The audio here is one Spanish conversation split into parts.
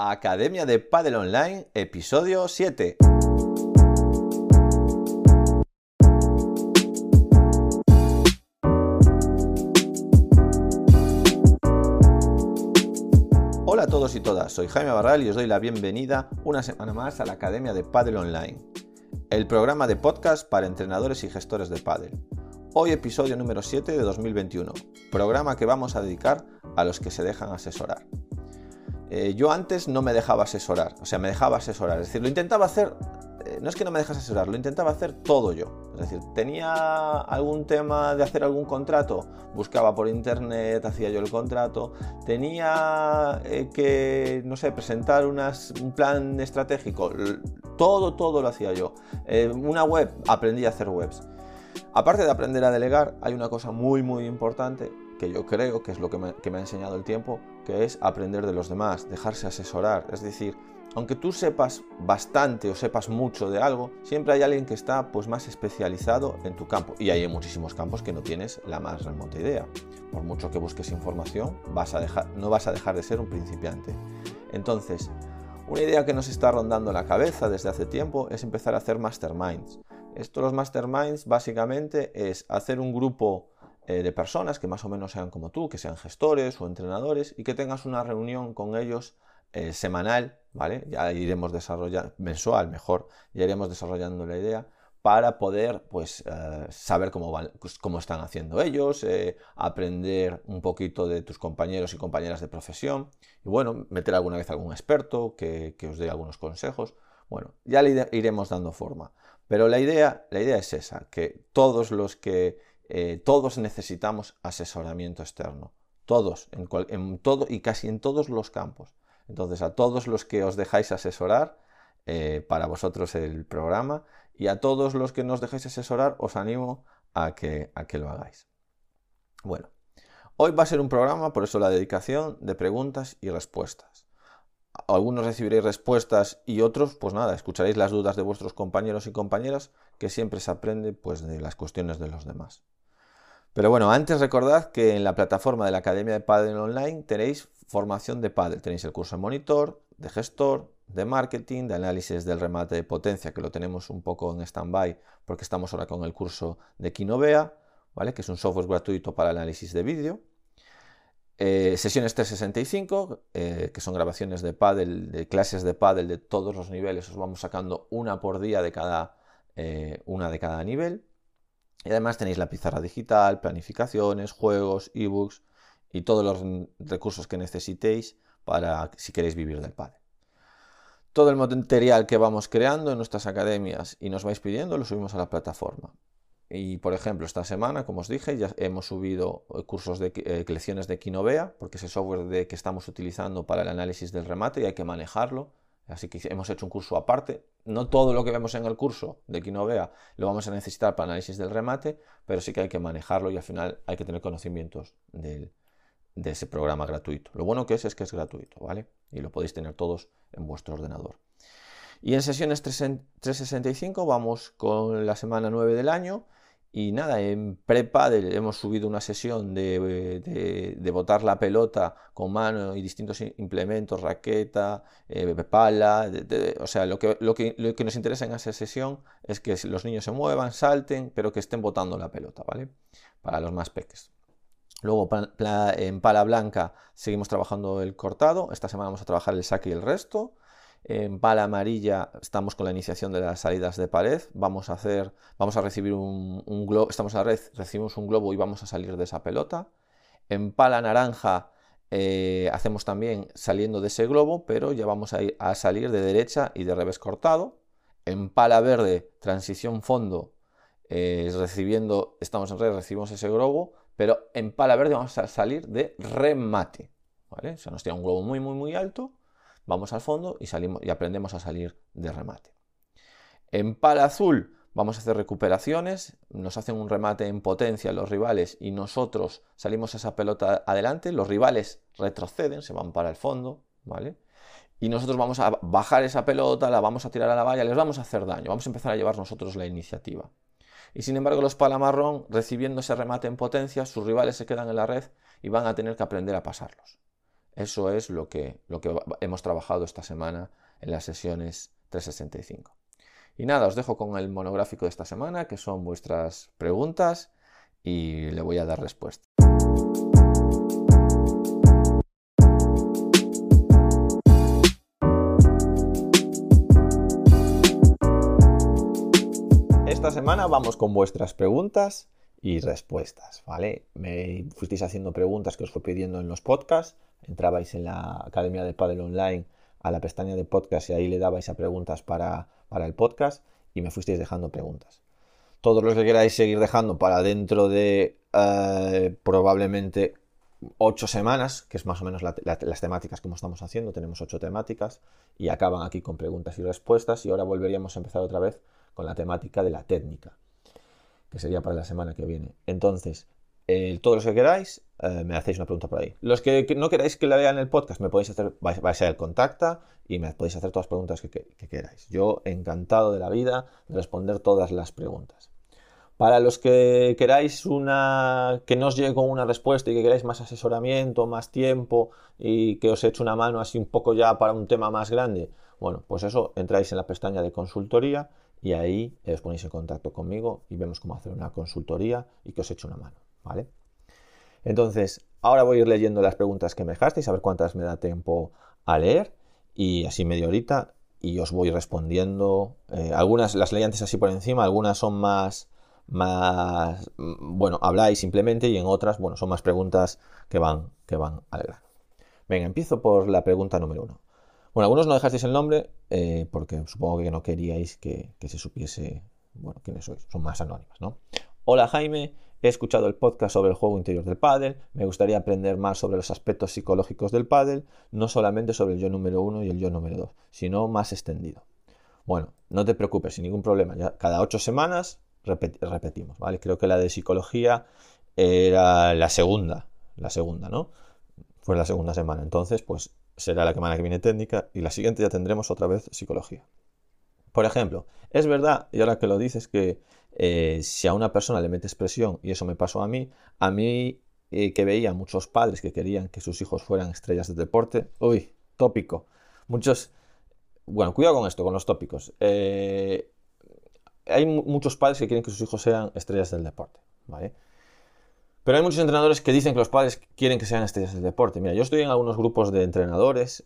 Academia de Padel Online, episodio 7. Hola a todos y todas, soy Jaime Barral y os doy la bienvenida una semana más a la Academia de Padel Online, el programa de podcast para entrenadores y gestores de pádel. Hoy episodio número 7 de 2021, programa que vamos a dedicar a los que se dejan asesorar. Eh, yo antes no me dejaba asesorar, o sea, me dejaba asesorar, es decir, lo intentaba hacer, eh, no es que no me dejas asesorar, lo intentaba hacer todo yo. Es decir, tenía algún tema de hacer algún contrato, buscaba por internet, hacía yo el contrato, tenía eh, que, no sé, presentar un plan estratégico, todo, todo lo hacía yo. una web, aprendí a hacer webs. Aparte de aprender a delegar, hay una cosa muy muy importante que yo creo que es lo que me, ha enseñado el tiempo, que es aprender de los demás, dejarse asesorar. Es decir, aunque tú sepas bastante o sepas mucho de algo, siempre hay alguien que está pues más especializado en tu campo. Y hay muchísimos campos que no tienes la más remota idea. Por mucho que busques información, vas a dejar, no vas a dejar de ser un principiante. Entonces, una idea que nos está rondando la cabeza desde hace tiempo es empezar a hacer masterminds. Esto los masterminds básicamente es hacer un grupo eh, de personas que más o menos sean como tú, que sean gestores o entrenadores y que tengas una reunión con ellos eh, semanal, ¿vale? Ya iremos desarrollando, mensual mejor, ya iremos desarrollando la idea para poder pues eh, saber cómo, van, pues, cómo están haciendo ellos, aprender un poquito de tus compañeros y compañeras de profesión y bueno, meter alguna vez algún experto que, que os dé algunos consejos. Bueno, ya le iremos dando forma. Pero la idea, la idea es esa, que todos los que eh, todos necesitamos asesoramiento externo. Todos, en, todo y casi en todos los campos. Entonces, a todos los que os dejáis asesorar, eh, para vosotros el programa, y a todos los que nos dejáis asesorar, os animo a que, a que lo hagáis. Bueno, hoy va a ser un programa, por eso la dedicación, de preguntas y respuestas. Algunos recibiréis respuestas y otros, pues nada, escucharéis las dudas de vuestros compañeros y compañeras, que siempre se aprende pues, de las cuestiones de los demás. Pero bueno, antes recordad que en la plataforma de la Academia de Padel Online tenéis formación de Padel. Tenéis el curso de monitor, de gestor, de marketing, de análisis del remate de potencia, que lo tenemos un poco en stand-by porque estamos ahora con el curso de Kinovea, ¿vale? que es un software gratuito para análisis de vídeo. Eh, sesiones 365, eh, que son grabaciones de paddle, de clases de paddle de todos los niveles. Os vamos sacando una por día de cada, eh, una de cada nivel. Y además tenéis la pizarra digital, planificaciones, juegos, ebooks y todos los recursos que necesitéis para si queréis vivir del padre. Todo el material que vamos creando en nuestras academias y nos vais pidiendo lo subimos a la plataforma. Y por ejemplo, esta semana, como os dije, ya hemos subido cursos de eh, lecciones de Kinovea, porque es el software que estamos utilizando para el análisis del remate y hay que manejarlo. Así que hemos hecho un curso aparte. No todo lo que vemos en el curso de Kinovea lo vamos a necesitar para análisis del remate, pero sí que hay que manejarlo y al final hay que tener conocimientos de ese programa gratuito. Lo bueno que es es que es gratuito, ¿vale? Y lo podéis tener todos en vuestro ordenador. Y en sesiones 365 vamos con la semana 9 del año y nada, en prepa hemos subido una sesión de, botar la pelota con mano y distintos implementos, raqueta, eh, pala. o sea, lo que, lo, que, lo que, nos interesa en esa sesión es que los niños se muevan, salten, pero que estén botando la pelota, ¿vale? Para los más peques. Luego en pala blanca seguimos trabajando el cortado. Esta semana vamos a trabajar el saque y el resto. En pala amarilla estamos con la iniciación de las salidas de pared. Vamos a hacer, vamos a recibir un, globo, estamos a red, recibimos un globo y vamos a salir de esa pelota. En pala naranja eh, hacemos también saliendo de ese globo, pero ya vamos a, ir a salir de derecha y de revés cortado. En pala verde, transición fondo, eh, recibiendo, estamos en red, recibimos ese globo, pero en pala verde vamos a salir de remate. O sea, nos tira un globo muy, muy, muy alto vamos al fondo y, salimos, y aprendemos a salir de remate. En pala azul vamos a hacer recuperaciones, nos hacen un remate en potencia los rivales y nosotros salimos esa pelota adelante, los rivales retroceden, se van para el fondo, ¿vale? Y nosotros vamos a bajar esa pelota, la vamos a tirar a la valla, les vamos a hacer daño, vamos a empezar a llevar nosotros la iniciativa. Y sin embargo los palamarrón, recibiendo ese remate en potencia, sus rivales se quedan en la red y van a tener que aprender a pasarlos. Eso es lo que, lo que hemos trabajado esta semana en las sesiones 365. Y nada, os dejo con el monográfico de esta semana, que son vuestras preguntas, y le voy a dar respuesta. Esta semana vamos con vuestras preguntas y respuestas, ¿vale? Me fuisteis haciendo preguntas que os fue pidiendo en los podcasts, entrabais en la Academia de Padel Online a la pestaña de podcast y ahí le dabais a preguntas para, el podcast y me fuisteis dejando preguntas. Todos los que queráis seguir dejando para dentro de eh, probablemente ocho semanas, que es más o menos las temáticas como estamos haciendo, tenemos ocho temáticas y acaban aquí con preguntas y respuestas y ahora volveríamos a empezar otra vez con la temática de la técnica, que sería para la semana que viene. Entonces, todos los que queráis, eh, me hacéis una pregunta por ahí. Los que, no queráis que la vean en el podcast, me podéis hacer, vais, a ser el contacta y me podéis hacer todas las preguntas que, queráis. Yo encantado de la vida de responder todas las preguntas. Para los que queráis una que no os llegue una respuesta y que queráis más asesoramiento, más tiempo y que os eche una mano así un poco ya para un tema más grande, bueno, pues eso entráis en la pestaña de consultoría y ahí os ponéis en contacto conmigo y vemos cómo hacer una consultoría y que os eche una mano. ¿vale? Entonces, ahora voy a ir leyendo las preguntas que me dejasteis, a ver cuántas me da tiempo a leer, y así media horita, y os voy respondiendo. Eh, algunas las leí antes así por encima, algunas son más, más, bueno, habláis simplemente, y en otras, bueno, son más preguntas que van, que van al grano. Venga, empiezo por la pregunta número uno. Bueno, algunos no dejasteis el nombre eh, porque supongo que no queríais que, se supiese, bueno, quiénes sois, son más anónimas, ¿no? Hola Jaime, He escuchado el podcast sobre el juego interior del pádel, me gustaría aprender más sobre los aspectos psicológicos del pádel, no solamente sobre el yo número uno y el yo número dos, sino más extendido. Bueno, no te preocupes, sin ningún problema. Ya cada ocho semanas repetimos, ¿vale? Creo que la de psicología era la segunda, la segunda, ¿no? Fue la segunda semana. Entonces, pues será la semana que viene técnica y la siguiente ya tendremos otra vez psicología. Por ejemplo, es verdad, y ahora que lo dices, que eh, si a una persona le metes presión, y eso me pasó a mí, a mí eh, que veía muchos padres que querían que sus hijos fueran estrellas de deporte, uy, tópico. Muchos, bueno, cuidado con esto, con los tópicos. Eh, hay muchos padres que quieren que sus hijos sean estrellas del deporte, ¿vale? Pero hay muchos entrenadores que dicen que los padres quieren que sean estrellas del deporte. Mira, yo estoy en algunos grupos de entrenadores,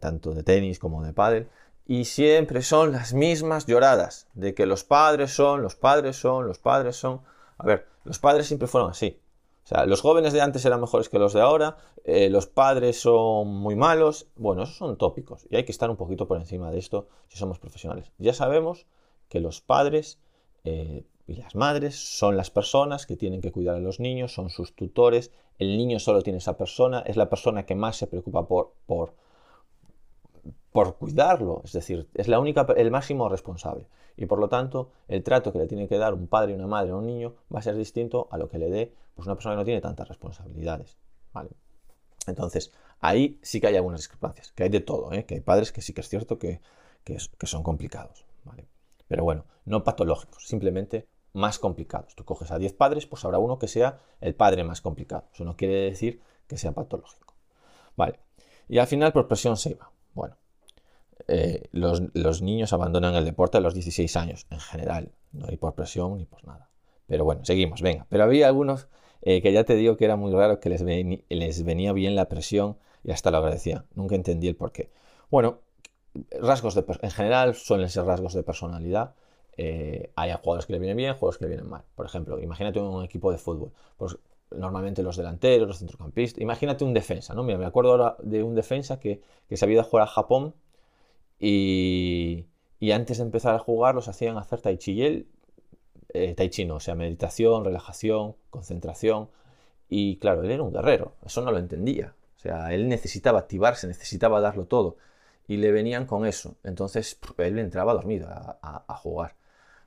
tanto de tenis como de pádel, y siempre son las mismas lloradas de que los padres son, los padres son, los padres son. A ver, los padres siempre fueron así. O sea, los jóvenes de antes eran mejores que los de ahora, eh, los padres son muy malos. Bueno, esos son tópicos y hay que estar un poquito por encima de esto si somos profesionales. Ya sabemos que los padres eh, y las madres son las personas que tienen que cuidar a los niños, son sus tutores. El niño solo tiene esa persona, es la persona que más se preocupa por, por por cuidarlo, es decir, es la única, el máximo responsable. Y por lo tanto, el trato que le tiene que dar un padre y una madre a un niño va a ser distinto a lo que le dé pues, una persona que no tiene tantas responsabilidades. ¿vale? Entonces, ahí sí que hay algunas discrepancias, que hay de todo, ¿eh? que hay padres que sí que es cierto que, que, son complicados. ¿vale? Pero bueno, no patológicos, simplemente más complicados. Tú coges a 10 padres, pues habrá uno que sea el padre más complicado. Eso no quiere decir que sea patológico. Vale. Y al final, por presión se iba. Bueno, eh, los, niños abandonan el deporte a los 16 años, en general, no hay por presión ni por nada. Pero bueno, seguimos, venga. Pero había algunos eh, que ya te digo que era muy raro, que les, venía bien la presión y hasta lo agradecían. Nunca entendí el por qué. Bueno, rasgos de, en general suelen ser rasgos de personalidad. Eh, hay jugadores que le vienen bien, jugadores que le vienen mal. Por ejemplo, imagínate un equipo de fútbol. Pues normalmente los delanteros, los centrocampistas. Imagínate un defensa, ¿no? Mira, me acuerdo ahora de un defensa que, que se había ido a jugar a Japón y, antes de empezar a jugar los hacían hacer tai chi. Y eh, tai chi no, o sea, meditación, relajación, concentración. Y claro, él era un guerrero, eso no lo entendía. O sea, él necesitaba activarse, necesitaba darlo todo. Y le venían con eso. Entonces, él entraba dormido a, jugar.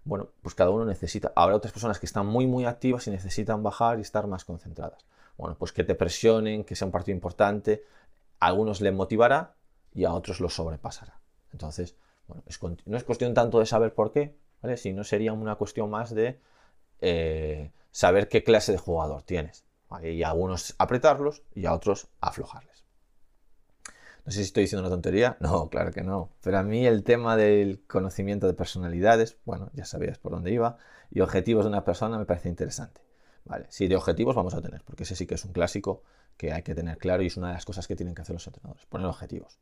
Bueno, pues cada uno necesita. Habrá otras personas que están muy, muy activas y necesitan bajar y estar más concentradas. Bueno, pues que te presionen, que sea un partido importante. A algunos les motivará y a otros los sobrepasará. Entonces, bueno, no es cuestión tanto de saber por qué, ¿vale? Sino sería una cuestión más de eh, saber qué clase de jugador tienes. Y a algunos apretarlos y a otros aflojarles. No sé si estoy diciendo una tontería. No, claro que no. Pero a mí el tema del conocimiento de personalidades, bueno, ya sabías por dónde iba, y objetivos de una persona me parece interesante. Vale, sí, de objetivos vamos a tener, porque ese sí que es un clásico que hay que tener claro y es una de las cosas que tienen que hacer los entrenadores, poner objetivos.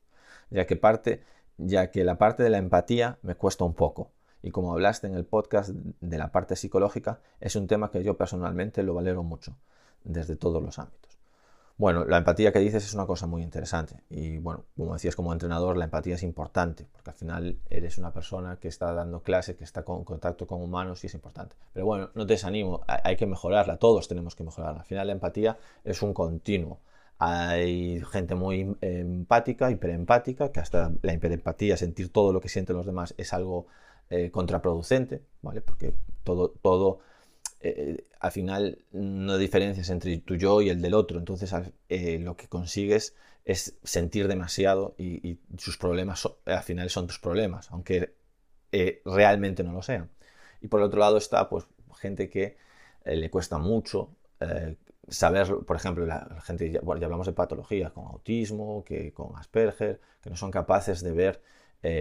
Ya que parte, ya que la parte de la empatía me cuesta un poco. Y como hablaste en el podcast de la parte psicológica, es un tema que yo personalmente lo valoro mucho, desde todos los ámbitos. Bueno, la empatía que dices es una cosa muy interesante y bueno, como decías como entrenador, la empatía es importante porque al final eres una persona que está dando clase, que está en contacto con humanos y es importante. Pero bueno, no te desanimo, hay que mejorarla, todos tenemos que mejorarla. Al final la empatía es un continuo. Hay gente muy empática, hiperempática, que hasta la hiperempatía, sentir todo lo que sienten los demás, es algo eh, contraproducente, ¿vale? Porque todo, todo eh, al final no diferencias entre tu yo y el del otro, entonces eh, lo que consigues es sentir demasiado y, sus problemas al final son tus problemas, aunque eh, realmente no lo sean. Y por el otro lado está pues gente que le cuesta mucho saber, por ejemplo, la, gente, ya, hablamos de patologías con autismo, que con Asperger, que no son capaces de ver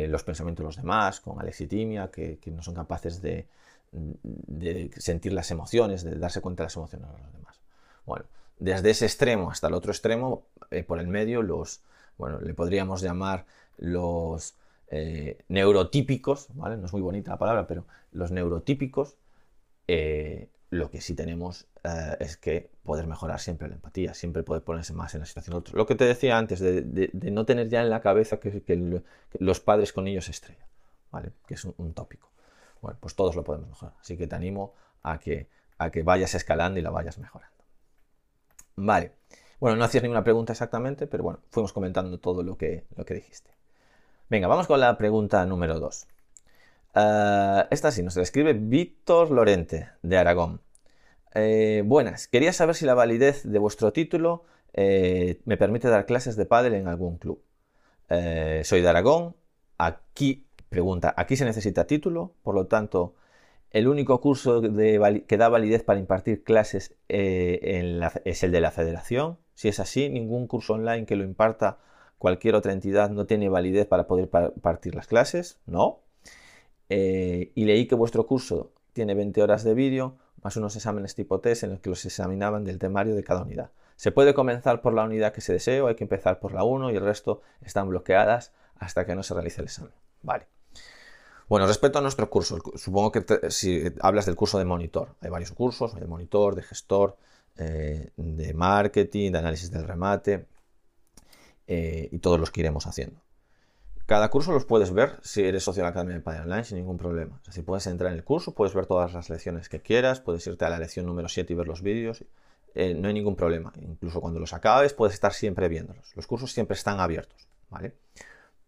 los pensamientos de los demás, con alexitimia, que no son capaces de, de sentir las emociones, de darse cuenta de las emociones de los demás. Bueno, desde ese extremo hasta el otro extremo, eh, por el medio, los, bueno, le podríamos llamar los eh, neurotípicos, ¿vale? No es muy bonita la palabra, pero los neurotípicos, eh, lo que sí tenemos es que poder mejorar siempre la empatía, siempre poder ponerse más en la situación de otros. Lo que te decía antes, de, no tener ya en la cabeza que, los padres con ellos estrella, ¿vale? Que es un tópico. Bueno, pues todos lo podemos mejorar. Así que te animo a que, a que vayas escalando y la vayas mejorando. Vale. Bueno, no hacías ninguna pregunta exactamente, pero bueno, fuimos comentando todo lo que, lo que dijiste. Venga, vamos con la pregunta número 2. Eh, esta sí, nos la escribe Víctor Lorente, de Aragón. Eh, buenas, quería saber si la validez de vuestro título eh, me permite dar clases de pádel en algún club. soy de Aragón, aquí Pregunta, aquí se necesita título, por lo tanto, el único curso que da validez para impartir clases eh, es el de la federación. Si es así, ningún curso online que lo imparta cualquier otra entidad no tiene validez para poder impartir las clases. No. Eh, y leí que vuestro curso tiene 20 horas de vídeo más unos exámenes tipo test en los que los examinaban del temario de cada unidad. Se puede comenzar por la unidad que se desee o hay que empezar por la 1 y el resto están bloqueadas hasta que no se realice el examen. Vale. Bueno, respecto a nuestro curso, supongo que si hablas del curso de monitor, hay varios cursos, de monitor, de gestor, eh, de marketing, de análisis del remate eh, y todos los que iremos haciendo. Cada curso los puedes ver si eres socio de la Academia de Padre Online sin ningún problema. O sea, puedes entrar en el curso, puedes ver todas las lecciones que quieras, puedes irte a la lección número 7 y ver los vídeos. Eh, no hay ningún problema. Incluso cuando los acabes, puedes estar siempre viéndolos. Los cursos siempre están abiertos, ¿vale?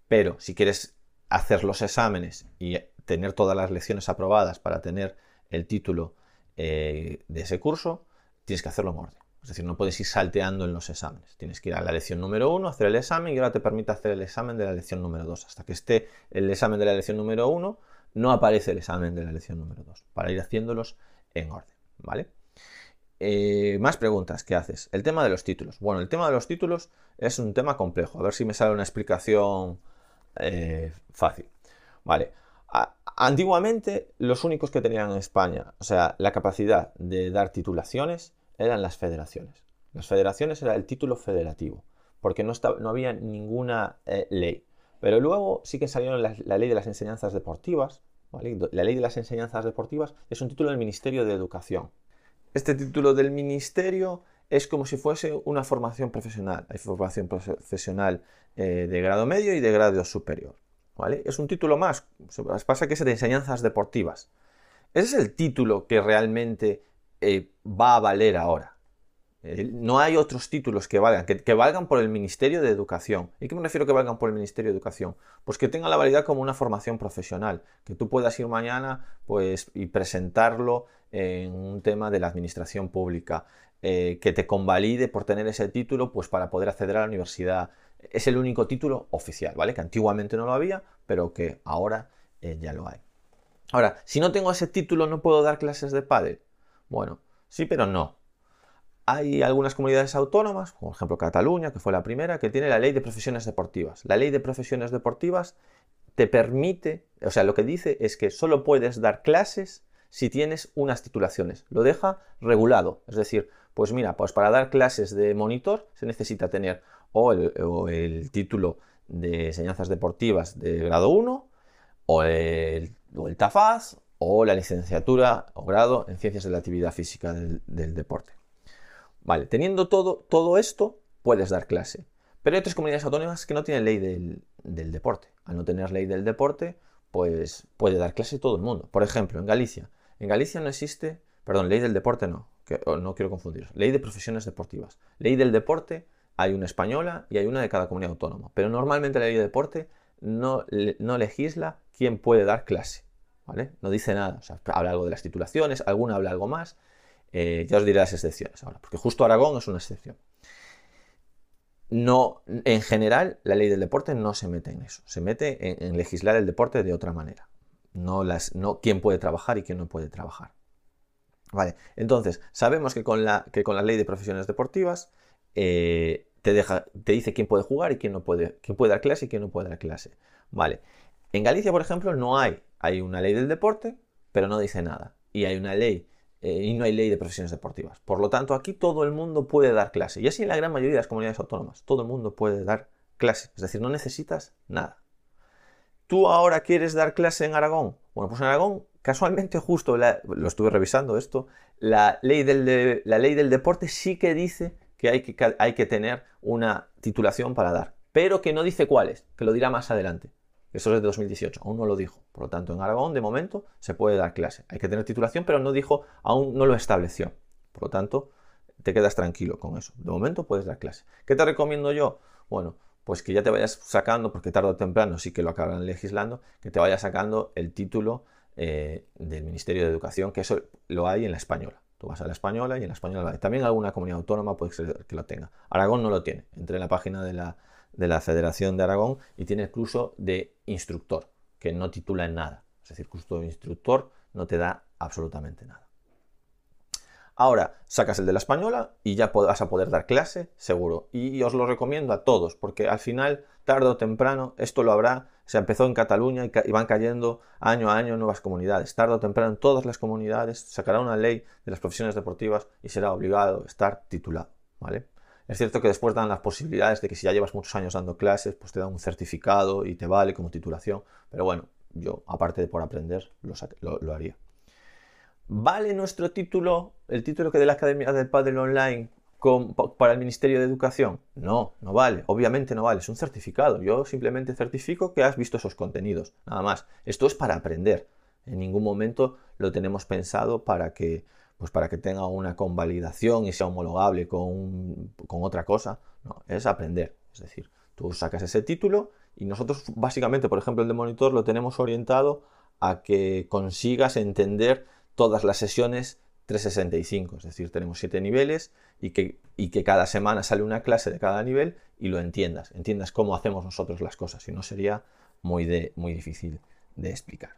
Pero si quieres hacer los exámenes y tener todas las lecciones aprobadas para tener el título eh, de ese curso, tienes que hacerlo en orden. Es decir, no puedes ir salteando en los exámenes. Tienes que ir a la lección número uno, hacer el examen y ahora te permite hacer el examen de la lección número 2. Hasta que esté el examen de la lección número uno, no aparece el examen de la lección número 2, para ir haciéndolos en orden. ¿Vale? Eh, más preguntas ¿qué haces. El tema de los títulos. Bueno, el tema de los títulos es un tema complejo. A ver si me sale una explicación eh, fácil. Vale. antiguamente, los únicos que tenían en España, o sea, la capacidad de dar titulaciones, eran las federaciones. Las federaciones era el título federativo, porque no, no había ninguna eh, ley. Pero luego sí que salieron la, ley de las enseñanzas deportivas. La ley de las enseñanzas deportivas es un título del Ministerio de Educación. Este título del Ministerio es como si fuese una formación profesional. Hay formación profesional eh, de grado medio y de grado superior. ¿vale? Es un título más. Pasa que es de enseñanzas deportivas. Ese es el título que realmente eh, va a valer ahora. Eh, no hay otros títulos que valgan, que, valgan por el Ministerio de Educación. ¿Y qué me refiero que valgan por el Ministerio de Educación? Pues que tenga la validad como una formación profesional, que tú puedas ir mañana pues, y presentarlo en un tema de la administración pública, eh, que te convalide por tener ese título pues para poder acceder a la universidad. Es el único título oficial, ¿vale? Que antiguamente no lo había, pero que ahora eh, ya lo hay. Ahora, si no tengo ese título, ¿no puedo dar clases de pádel? Bueno, sí, pero no. hay algunas comunidades autónomas, por ejemplo Cataluña, que fue la primera, que tiene la ley de profesiones deportivas. La ley de profesiones deportivas te permite, o sea, lo que dice es que solo puedes dar clases si tienes unas titulaciones. Lo deja regulado. Es decir, pues mira, pues para dar clases de monitor se necesita tener o el, título de enseñanzas deportivas de grado 1, o el, TAFAZ, o la licenciatura o grado en ciencias de la actividad física del deporte. Vale, teniendo todo, todo esto, puedes dar clase. Pero hay otras comunidades autónomas que no tienen ley del, deporte. Al no tener ley del deporte, pues puede dar clase todo el mundo. Por ejemplo, en Galicia. En Galicia no existe, perdón, ley del deporte no, que, no quiero confundir. Ley de profesiones deportivas. Ley del deporte hay una española y hay una de cada comunidad autónoma. Pero normalmente la ley de deporte no, no legisla quién puede dar clase. ¿vale? No dice nada. O sea, habla algo de las titulaciones, alguna habla algo más, eh, ya os diré las excepciones ahora, porque justo Aragón es una excepción. No, en general, la ley del deporte no se mete en eso, se mete en, legislar el deporte de otra manera. No, las, no quién puede trabajar y quién no puede trabajar. Vale, entonces, sabemos que con la, que con la ley de profesiones deportivas eh, te, deja, te dice quién puede jugar y quién no puede, quién puede dar clase y quién no puede dar clase. Vale, en Galicia, por ejemplo, no hay, hay una ley del deporte, pero no dice nada. Y hay una ley eh, y no hay ley de profesiones deportivas. Por lo tanto, aquí todo el mundo puede dar clase. Y así en la gran mayoría de las comunidades autónomas. Todo el mundo puede dar clase. Es decir, no necesitas nada. ¿Tú ahora quieres dar clase en Aragón? Bueno, pues en Aragón, casualmente justo, lo estuve revisando esto, la ley, del la ley del deporte sí que dice que hay, que hay que tener una titulación para dar. Pero que no dice cuáles, que lo dirá más adelante. Eso es de 2018, aún no lo dijo. Por lo tanto, en Aragón, de momento, se puede dar clase. Hay que tener titulación, pero no dijo, aún no lo estableció. Por lo tanto, te quedas tranquilo con eso. De momento puedes dar clase. ¿Qué te recomiendo yo? Bueno, pues que ya te vayas sacando, porque tarde o temprano sí que lo acaban legislando, que te vayas sacando el título eh, del Ministerio de Educación, que eso lo hay en la española. Tú vas a la española y en la española también alguna comunidad autónoma puede ser que lo tenga. Aragón no lo tiene. Entre en la página de la, de la Federación de Aragón y tiene el curso de instructor, que no titula en nada. Es decir, curso de instructor no te da absolutamente nada. Ahora sacas el de la española y ya vas a poder dar clase, seguro. Y os lo recomiendo a todos, porque al final, tarde o temprano, esto lo habrá. Se empezó en Cataluña y van cayendo año a año nuevas comunidades. Tarde o temprano, todas las comunidades sacará una ley de las profesiones deportivas y será obligado a estar titulado. ¿vale? Es cierto que después dan las posibilidades de que si ya llevas muchos años dando clases, pues te dan un certificado y te vale como titulación. Pero bueno, yo, aparte de por aprender, lo, haría. ¿Vale nuestro título, el título que de la Academia del Padre Online para el Ministerio de Educación? No, no vale, obviamente no vale, es un certificado. Yo simplemente certifico que has visto esos contenidos, nada más. Esto es para aprender. En ningún momento lo tenemos pensado para que pues para que tenga una convalidación y sea homologable con, otra cosa. No, es aprender. Es decir, tú sacas ese título y nosotros básicamente, por ejemplo, el de monitor lo tenemos orientado a que consigas entender todas las sesiones 365. Es decir, tenemos siete niveles y que, y que cada semana sale una clase de cada nivel y lo entiendas. Entiendas cómo hacemos nosotros las cosas. Si no, sería muy, de, muy difícil de explicar.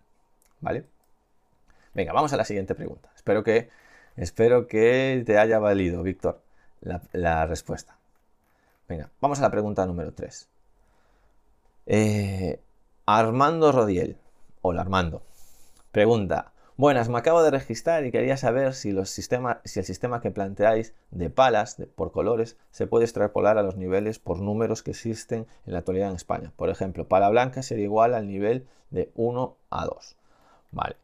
¿Vale? Venga, vamos a la siguiente pregunta. Espero que Espero que te haya valido, Víctor, la, respuesta. Venga, vamos a la pregunta número 3. Eh, Armando Rodiel. Hola Armando. Pregunta. Buenas, me acabo de registrar y quería saber si, el sistema que planteáis de palas por colores se puede extrapolar a los niveles por números que existen en la actualidad en España. Por ejemplo, pala blanca sería igual al nivel de 1 a 2. Vale.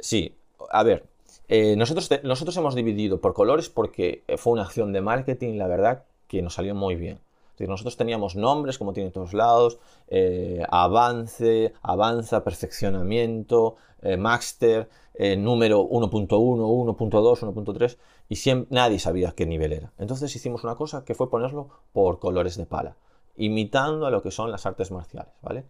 Sí, a ver, eh, nosotros, hemos dividido por colores porque fue una acción de marketing, la verdad, que nos salió muy bien. nosotros teníamos nombres, como tiene todos lados, eh, avance, avanza, perfeccionamiento, eh, master, número 1.1, 1.2, 1.3, y siempre, nadie sabía qué nivel era. Entonces hicimos una cosa que fue ponerlo por colores de pala, imitando a lo que son las artes marciales, ¿vale?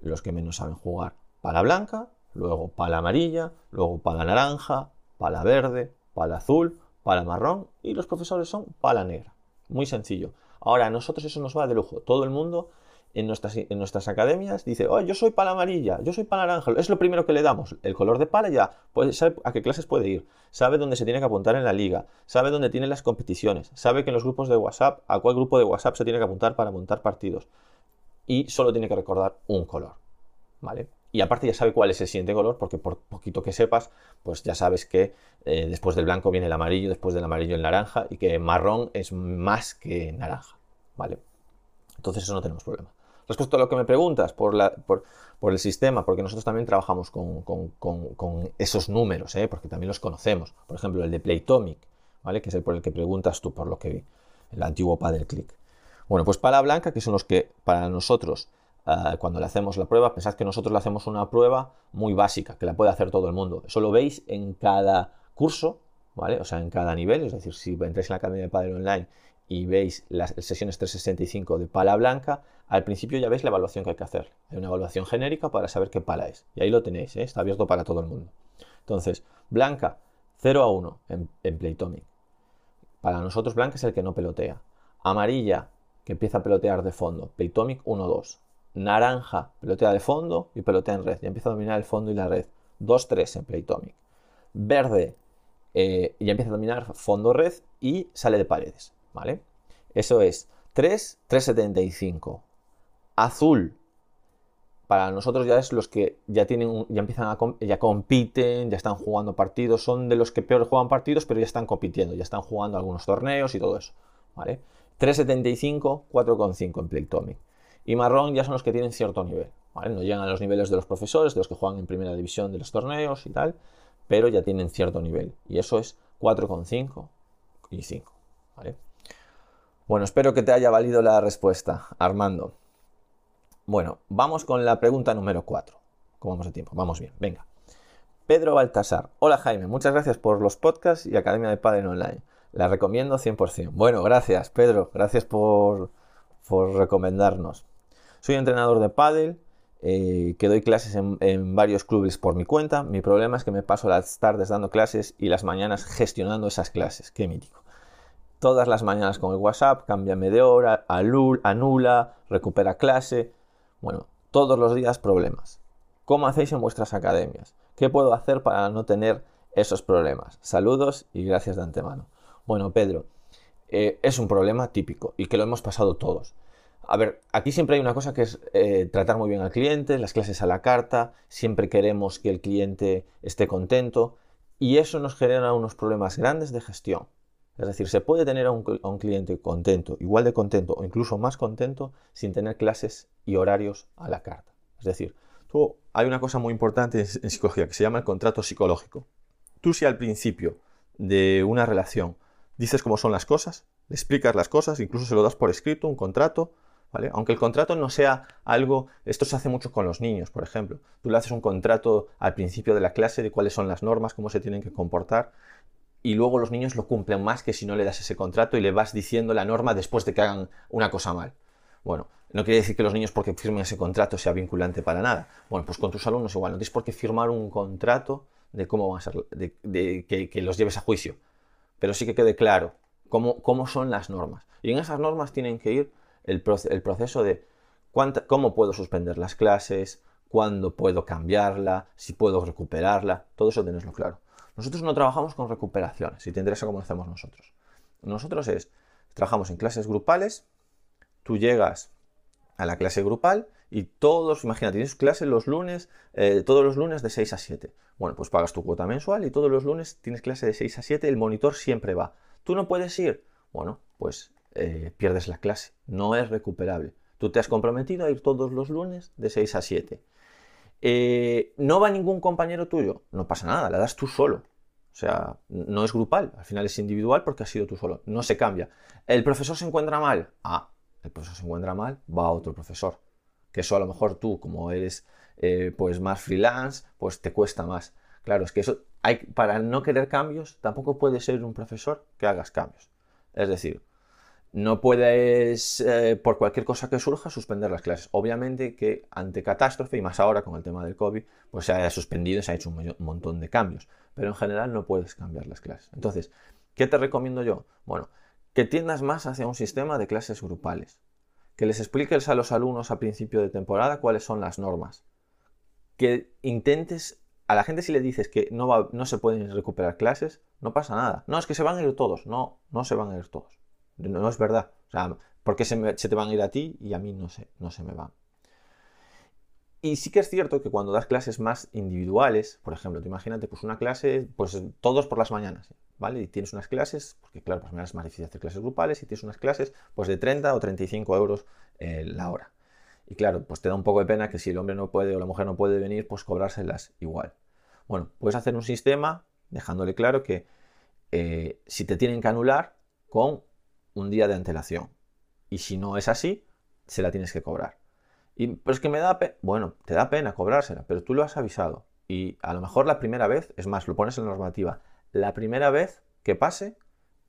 Los que menos saben jugar, pala blanca, luego pala amarilla, luego pala naranja, pala verde, pala azul, pala marrón y los profesores son pala negra. Muy sencillo. Ahora, a nosotros eso nos va de lujo. Todo el mundo en nuestras, en nuestras academias dice, oh, yo soy para amarilla, yo soy para naranja, es lo primero que le damos, el color de pala ya, pues sabe a qué clases puede ir, sabe dónde se tiene que apuntar en la liga, sabe dónde tiene las competiciones, sabe que en los grupos de WhatsApp, a cuál grupo de WhatsApp se tiene que apuntar para montar partidos, y solo tiene que recordar un color, ¿vale? Y aparte ya sabe cuál es el siguiente color, porque por poquito que sepas, pues ya sabes que eh, después del blanco viene el amarillo, después del amarillo el naranja, y que marrón es más que naranja, ¿vale? Entonces eso no tenemos problema. Respecto a lo que me preguntas por, la, por, el sistema, porque nosotros también trabajamos con, esos números, ¿eh? porque también los conocemos. Por ejemplo, el de Playtomic, ¿vale? que es el por el que preguntas tú, por lo que vi, el antiguo Paddle Click. Bueno, pues pala blanca, que son los que para nosotros, ah, cuando le hacemos la prueba, pensad que nosotros le hacemos una prueba muy básica, que la puede hacer todo el mundo. Eso lo veis en cada curso, ¿vale? O sea, en cada nivel, es decir, si entráis en la Academia de Padel Online y veis las sesiones 365 de pala blanca, al principio ya veis la evaluación que hay que hacer. Hay una evaluación genérica para saber qué pala es. Y ahí lo tenéis, ¿eh? está abierto para todo el mundo. Entonces, blanca, 0 a 1 en, en Playtomic. Para nosotros blanca es el que no pelotea. Amarilla, que empieza a pelotear de fondo. Playtomic 1-2. Naranja, pelotea de fondo y pelotea en red. Ya empieza a dominar el fondo y la red. 2-3 en Playtomic. Verde, eh, ya empieza a dominar fondo red y sale de paredes. ¿vale? Eso es 3, 3,75. Azul, para nosotros ya es los que ya tienen, ya empiezan a, ya compiten, ya están jugando partidos, son de los que peor juegan partidos, pero ya están compitiendo, ya están jugando algunos torneos y todo eso, ¿vale? 3,75, 4,5 en Playtomic. Y marrón ya son los que tienen cierto nivel. No llegan a los niveles de los profesores, de los que juegan en primera división de los torneos y tal, pero ya tienen cierto nivel. Y eso es 4,5 y 5, ¿vale? Bueno, espero que te haya valido la respuesta, Armando. Bueno, vamos con la pregunta número 4. ¿Cómo vamos de tiempo? Vamos bien, venga. Pedro Baltasar. Hola Jaime, muchas gracias por los podcasts y Academia de Padre Online. La recomiendo 100%. Bueno, gracias Pedro, gracias por, recomendarnos. Soy entrenador de pádel, eh, que doy clases en, varios clubes por mi cuenta. Mi problema es que me paso las tardes dando clases y las mañanas gestionando esas clases. Qué mítico todas las mañanas con el WhatsApp, cámbiame de hora, anula, recupera clase. Bueno, todos los días problemas. ¿Cómo hacéis en vuestras academias? ¿Qué puedo hacer para no tener esos problemas? Saludos y gracias de antemano. Bueno, Pedro, eh, es un problema típico y que lo hemos pasado todos. A ver, aquí siempre hay una cosa que es eh, tratar muy bien al cliente, las clases a la carta, siempre queremos que el cliente esté contento y eso nos genera unos problemas grandes de gestión. Es decir, se puede tener a un, cliente contento, igual de contento o incluso más contento sin tener clases y horarios a la carta. Es decir, tú, hay una cosa muy importante en, psicología que se llama el contrato psicológico. Tú si al principio de una relación dices cómo son las cosas, le explicas las cosas, incluso se lo das por escrito, un contrato, ¿vale? Aunque el contrato no sea algo, esto se hace mucho con los niños, por ejemplo. Tú le haces un contrato al principio de la clase de cuáles son las normas, cómo se tienen que comportar, y luego los niños lo cumplen más que si no le das ese contrato y le vas diciendo la norma después de que hagan una cosa mal. Bueno, no quiere decir que los niños porque firmen ese contrato sea vinculante para nada. Bueno, pues con tus alumnos igual, no tienes por qué firmar un contrato de cómo van a ser, de, que, los lleves a juicio, pero sí que quede claro cómo, cómo son las normas. Y en esas normas tienen que ir el, el proceso de cómo puedo suspender las clases, cuándo puedo cambiarla, si puedo recuperarla, todo eso tenerlo claro. Nosotros no trabajamos con recuperaciones, si te interesa cómo hacemos nosotros. Nosotros es, trabajamos en clases grupales, tú llegas a la clase grupal y todos, imagínate, tienes clase los lunes, eh, todos los lunes de 6 a 7. Bueno, pues pagas tu cuota mensual y todos los lunes tienes clase de 6 a 7, el monitor siempre va. ¿Tú no puedes ir? Bueno, pues eh, pierdes la clase, no es recuperable. Tú te has comprometido a ir todos los lunes de 6 a 7. Eh, no va ningún compañero tuyo, no pasa nada, la das tú solo. O sea, no es grupal, al final es individual porque has sido tú solo, no se cambia. ¿El profesor se encuentra mal? Ah, el profesor se encuentra mal, va a otro profesor. Que eso a lo mejor tú, como eres eh, pues más freelance, pues te cuesta más. Claro, es que eso hay, para no querer cambios, tampoco puede ser un profesor que hagas cambios. Es decir, no puedes, eh, por cualquier cosa que surja, suspender las clases. Obviamente que ante catástrofe, y más ahora con el tema del COVID, pues se ha suspendido, se ha hecho un montón de cambios. Pero en general no puedes cambiar las clases. Entonces, ¿qué te recomiendo yo? Bueno, que tiendas más hacia un sistema de clases grupales. que les expliques a los alumnos a principio de temporada cuáles son las normas. Que intentes, a la gente si le dices que no, no se pueden recuperar clases, no pasa nada. No, es que se van a ir todos. No, no se van a ir todos. No, es verdad. O sea, ¿por qué se, se, te van a ir a ti y a mí no se, no se me van? Y sí que es cierto que cuando das clases más individuales, por ejemplo, te imagínate, pues una clase, pues todos por las mañanas, ¿vale? Y tienes unas clases, porque claro, por las mañanas es más difícil hacer clases grupales, y tienes unas clases, pues de 30 o 35 euros eh, la hora. Y claro, pues te da un poco de pena que si el hombre no puede o la mujer no puede venir, pues cobrárselas igual. Bueno, puedes hacer un sistema dejándole claro que eh, si te tienen que anular con un día de antelación. Y si no es así, se la tienes que cobrar. Y, pero es que me da pena. Bueno, te da pena cobrársela, pero tú lo has avisado. Y a lo mejor la primera vez, es más, lo pones en la normativa, la primera vez que pase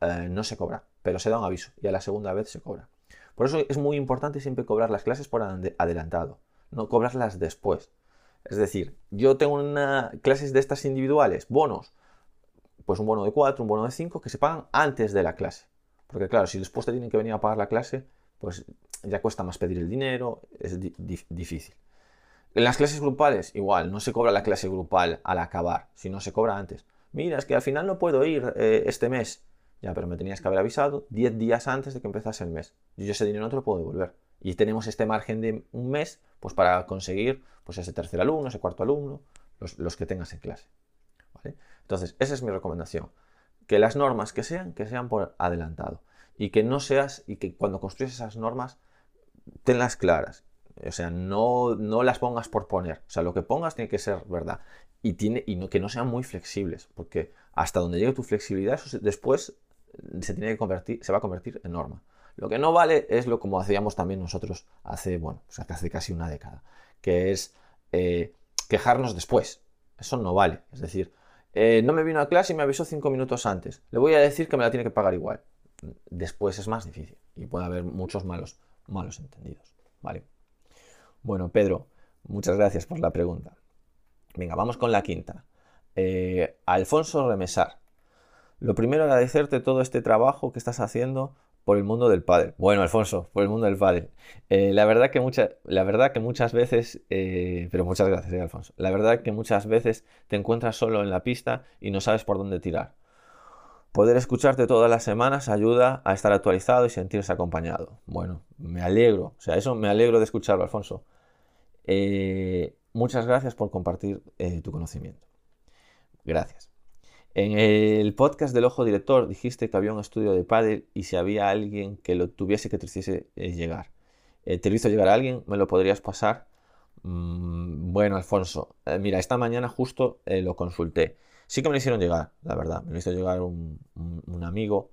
eh, no se cobra, pero se da un aviso y a la segunda vez se cobra. Por eso es muy importante siempre cobrar las clases por adelantado, no cobrarlas después. Es decir, yo tengo una clases de estas individuales, bonos, pues un bono de 4, un bono de 5, que se pagan antes de la clase. Porque claro, si después te tienen que venir a pagar la clase, pues ya cuesta más pedir el dinero, es difícil. En las clases grupales, igual, no se cobra la clase grupal al acabar, sino se cobra antes. Mira, es que al final no puedo ir eh, este mes. Ya, pero me tenías que haber avisado 10 días antes de que empezase el mes. Yo ese dinero no te lo puedo devolver. Y tenemos este margen de un mes pues para conseguir pues ese tercer alumno, ese cuarto alumno, los, que tengas en clase. Entonces, esa es mi recomendación. Que las normas que sean, que sean por adelantado y que no seas, y que cuando construyes esas normas, tenlas claras. O sea, no, no las pongas por poner. O sea, lo que pongas tiene que ser verdad. Y, tiene, y no, que no sean muy flexibles, porque hasta donde llegue tu flexibilidad, eso después se, tiene que convertir, se va a convertir en norma. Lo que no vale es lo como hacíamos también nosotros hace, bueno, hace casi una década, que es eh, quejarnos después. Eso no vale. Es decir, eh, no me vino a clase y me avisó cinco minutos antes. Le voy a decir que me la tiene que pagar igual después es más difícil y puede haber muchos malos, malos entendidos. ¿vale? Bueno, Pedro, muchas gracias por la pregunta. Venga, vamos con la quinta. Eh, Alfonso Remesar. Lo primero, agradecerte todo este trabajo que estás haciendo por el mundo del pádel. Bueno, Alfonso, por el mundo del pádel. Eh, la, verdad que la verdad que muchas veces, eh, pero muchas gracias, Alfonso. La verdad que muchas veces te encuentras solo en la pista y no sabes por dónde tirar. Poder escucharte todas las semanas ayuda a estar actualizado y sentirse acompañado. Bueno, me alegro, o sea, eso me alegro de escucharlo, Alfonso. Eh, muchas gracias por compartir eh, tu conocimiento. Gracias. En el podcast del Ojo Director dijiste que había un estudio de pádel y si había alguien que lo tuviese que te hiciese eh, llegar. ¿Te lo hizo llegar a alguien? ¿Me lo podrías pasar? Mm, bueno, Alfonso, mira, esta mañana justo lo consulté. Sí que me lo hicieron llegar, la verdad. Me lo hizo llegar un, amigo,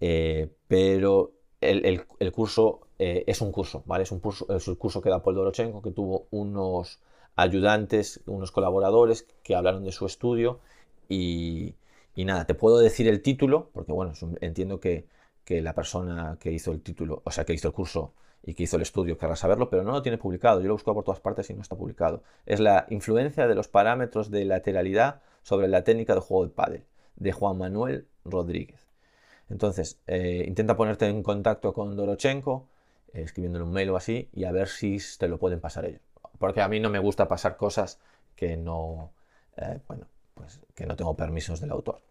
eh, pero el, curso eh, es un curso, ¿vale? Es un curso, es el curso que da Paul Dorochenko, que tuvo unos ayudantes, unos colaboradores que hablaron de su estudio y, nada, te puedo decir el título, porque bueno, entiendo que, que, la persona que hizo el título, o sea, que hizo el curso y que hizo el estudio querrá saberlo, pero no lo tiene publicado. Yo lo busco por todas partes y no está publicado. Es la influencia de los parámetros de lateralidad sobre la técnica de juego de pádel, de Juan Manuel Rodríguez. Entonces, eh, intenta ponerte en contacto con Dorochenko, eh, escribiéndole un mail o así, y a ver si te lo pueden pasar ellos. Porque a mí no me gusta pasar cosas que no, eh, bueno, pues que no tengo permisos del autor.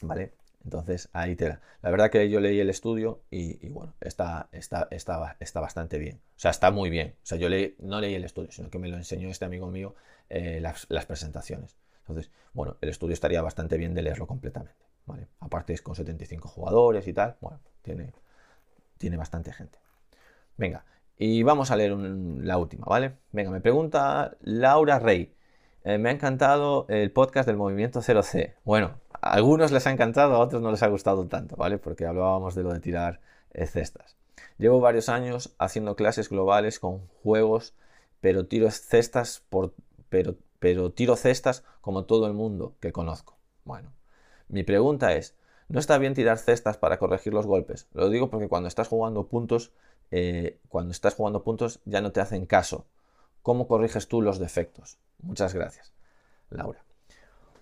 ¿Vale? Entonces, ahí te la. La verdad que yo leí el estudio y, bueno, está, está, está, está, bastante bien. O sea, está muy bien. O sea, yo no leí el estudio, sino que me lo enseñó este amigo mío las, las presentaciones. Entonces, bueno, el estudio estaría bastante bien de leerlo completamente. ¿vale? Aparte es con 75 jugadores y tal, bueno, tiene, tiene bastante gente. Venga, y vamos a leer la última, ¿vale? Venga, me pregunta Laura Rey. Eh, me ha encantado el podcast del movimiento 0C. Bueno, a algunos les ha encantado, a otros no les ha gustado tanto, ¿vale? Porque hablábamos de lo de tirar eh, cestas. Llevo varios años haciendo clases globales con juegos, pero tiro cestas por, pero tiro cestas como todo el mundo que conozco. Bueno, mi pregunta es, ¿no está bien tirar cestas para corregir los golpes? Lo digo porque cuando estás jugando puntos, eh, cuando estás jugando puntos ya no te hacen caso. ¿Cómo corriges tú los defectos? Muchas gracias, Laura.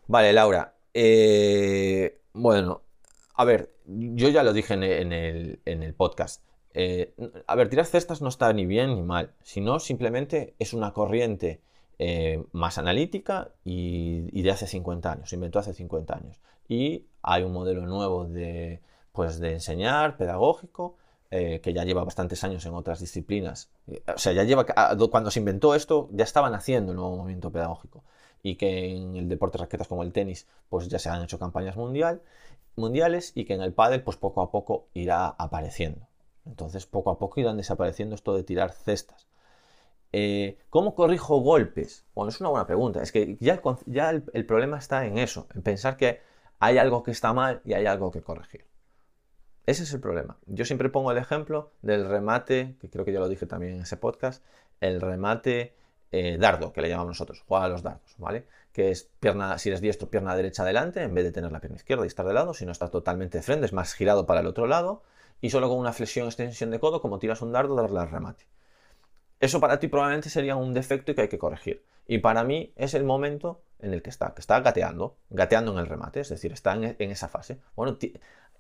Vale, Laura. Eh, bueno, a ver, yo ya lo dije en el, en el podcast. eh, a ver, tirar cestas no está ni bien ni mal, sino simplemente es una corriente eh, más analítica y, de hace 50 años, se inventó hace 50 años. Y hay un modelo nuevo de, pues, de enseñar, pedagógico, eh, que ya lleva bastantes años en otras disciplinas. O sea, ya lleva, cuando se inventó esto, ya estaban haciendo el nuevo movimiento pedagógico. Y que en el deporte de raquetas como el tenis, pues ya se han hecho campañas mundial, mundiales y que en el pádel, pues poco a poco irá apareciendo. Entonces, poco a poco irán desapareciendo esto de tirar cestas. Eh, ¿Cómo corrijo golpes? Bueno, es una buena pregunta. Es que ya, el, problema está en eso, en pensar que hay algo que está mal y hay algo que corregir. Ese es el problema. Yo siempre pongo el ejemplo del remate, que creo que ya lo dije también en ese podcast, el remate eh, dardo, que le llamamos nosotros, juega a los dardos, ¿vale? Que es pierna, si eres diestro, pierna derecha adelante, en vez de tener la pierna izquierda y estar de lado, si no estás totalmente de frente, es más girado para el otro lado, y solo con una flexión extensión de codo, como tiras un dardo, darle al remate. Eso para ti probablemente sería un defecto y que hay que corregir. Y para mí es el momento en el que está, que está gateando, gateando en el remate, es decir, está en, esa fase. Bueno,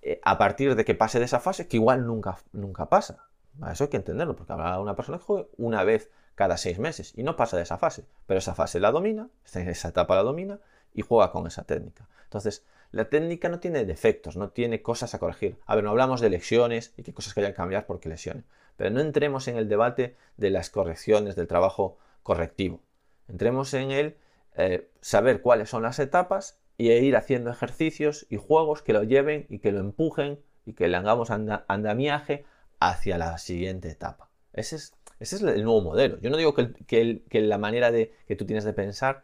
eh, a partir de que pase de esa fase, que igual nunca, nunca pasa. Eso hay que entenderlo, porque habrá una persona que juegue una vez cada seis meses y no pasa de esa fase, pero esa fase la domina, esa etapa la domina y juega con esa técnica. Entonces, la técnica no tiene defectos, no tiene cosas a corregir. A ver, no hablamos de lesiones y qué cosas que hay que cambiar porque lesiones. Pero no entremos en el debate de las correcciones, del trabajo correctivo. Entremos en el eh, saber cuáles son las etapas y ir haciendo ejercicios y juegos que lo lleven y que lo empujen y que le hagamos andamiaje hacia la siguiente etapa. Ese es, ese es el nuevo modelo. Yo no digo que, la manera de, que tú tienes de pensar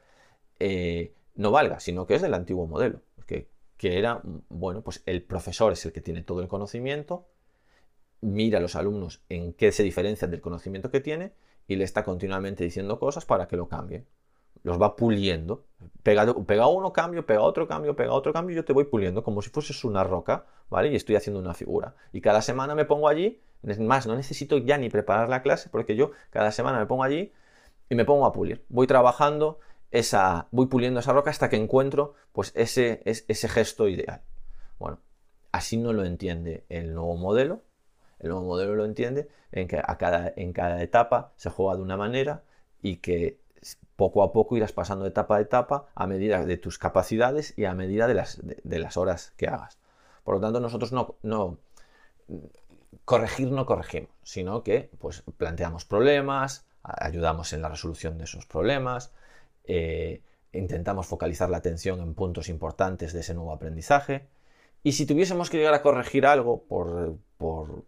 eh, no valga, sino que es del antiguo modelo que era, bueno, pues el profesor es el que tiene todo el conocimiento, mira a los alumnos en qué se diferencian del conocimiento que tiene y le está continuamente diciendo cosas para que lo cambie. Los va puliendo. Pega, pega uno cambio, pega otro cambio, pega otro cambio yo te voy puliendo como si fueses una roca, ¿vale? Y estoy haciendo una figura. Y cada semana me pongo allí, es más, no necesito ya ni preparar la clase porque yo cada semana me pongo allí y me pongo a pulir. Voy trabajando esa, voy puliendo esa roca hasta que encuentro pues ese, ese gesto ideal. Bueno, así no lo entiende el nuevo modelo. El nuevo modelo lo entiende en que a cada, en cada etapa se juega de una manera y que poco a poco irás pasando de etapa a etapa a medida de tus capacidades y a medida de las, de, las horas que hagas. Por lo tanto, nosotros no, no corregir no corregimos, sino que pues, planteamos problemas, ayudamos en la resolución de esos problemas, eh, intentamos focalizar la atención en puntos importantes de ese nuevo aprendizaje. Y si tuviésemos que llegar a corregir algo por, por,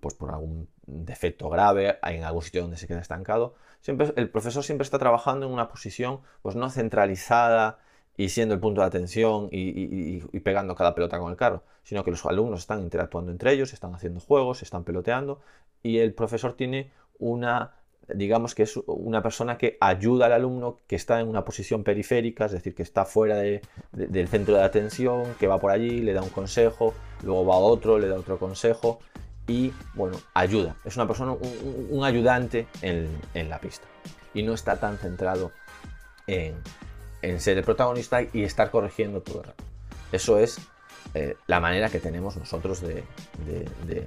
pues por algún defecto grave en algún sitio donde se queda estancado, el profesor siempre está trabajando en una posición pues no centralizada y siendo el punto de atención y, pegando cada pelota con el carro, sino que los alumnos están interactuando entre ellos, están haciendo juegos, están peloteando y el profesor tiene una digamos que es una persona que ayuda al alumno que está en una posición periférica, es decir, que está fuera del centro de atención, que va por allí, le da un consejo, luego va a otro, le da otro consejo y, bueno, ayuda. Es una persona, un, ayudante en, la pista y no está tan centrado en, ser el protagonista y estar corrigiendo todo el rato. Eso es eh, la manera que tenemos nosotros de,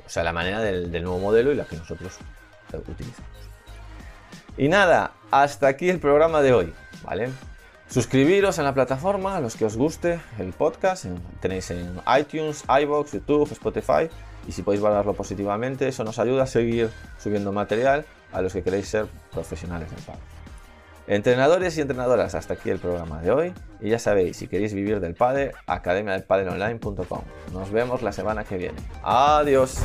o sea, la manera del, del nuevo modelo y la que nosotros eh, utilizamos. Y nada, hasta aquí el programa de hoy, ¿vale? Suscribiros en la plataforma a los que os guste el podcast. Tenéis en iTunes, iBox, YouTube, Spotify. Y si podéis valorarlo positivamente, eso nos ayuda a seguir subiendo material a los que queréis ser profesionales del pádel. Entrenadores y entrenadoras, hasta aquí el programa de hoy. Y ya sabéis, si queréis vivir del pádel, academia del Nos vemos la semana que viene. Adiós.